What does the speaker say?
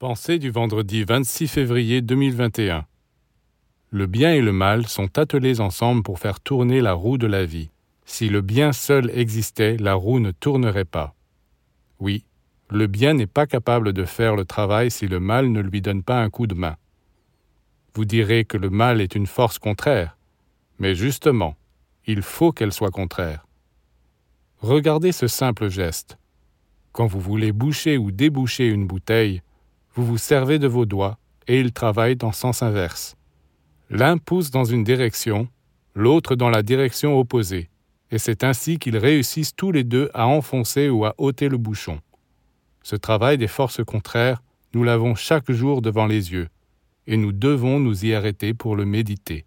Pensée du vendredi 26 février 2021. Le bien et le mal sont attelés ensemble pour faire tourner la roue de la vie. Si le bien seul existait, la roue ne tournerait pas. Oui, le bien n'est pas capable de faire le travail si le mal ne lui donne pas un coup de main. Vous direz que le mal est une force contraire, mais justement, il faut qu'elle soit contraire. Regardez ce simple geste. Quand vous voulez boucher ou déboucher une bouteille, vous vous servez de vos doigts et ils travaillent dans sens inverse. L'un pousse dans une direction, l'autre dans la direction opposée, et c'est ainsi qu'ils réussissent tous les deux à enfoncer ou à ôter le bouchon. Ce travail des forces contraires, nous l'avons chaque jour devant les yeux, et nous devons nous y arrêter pour le méditer.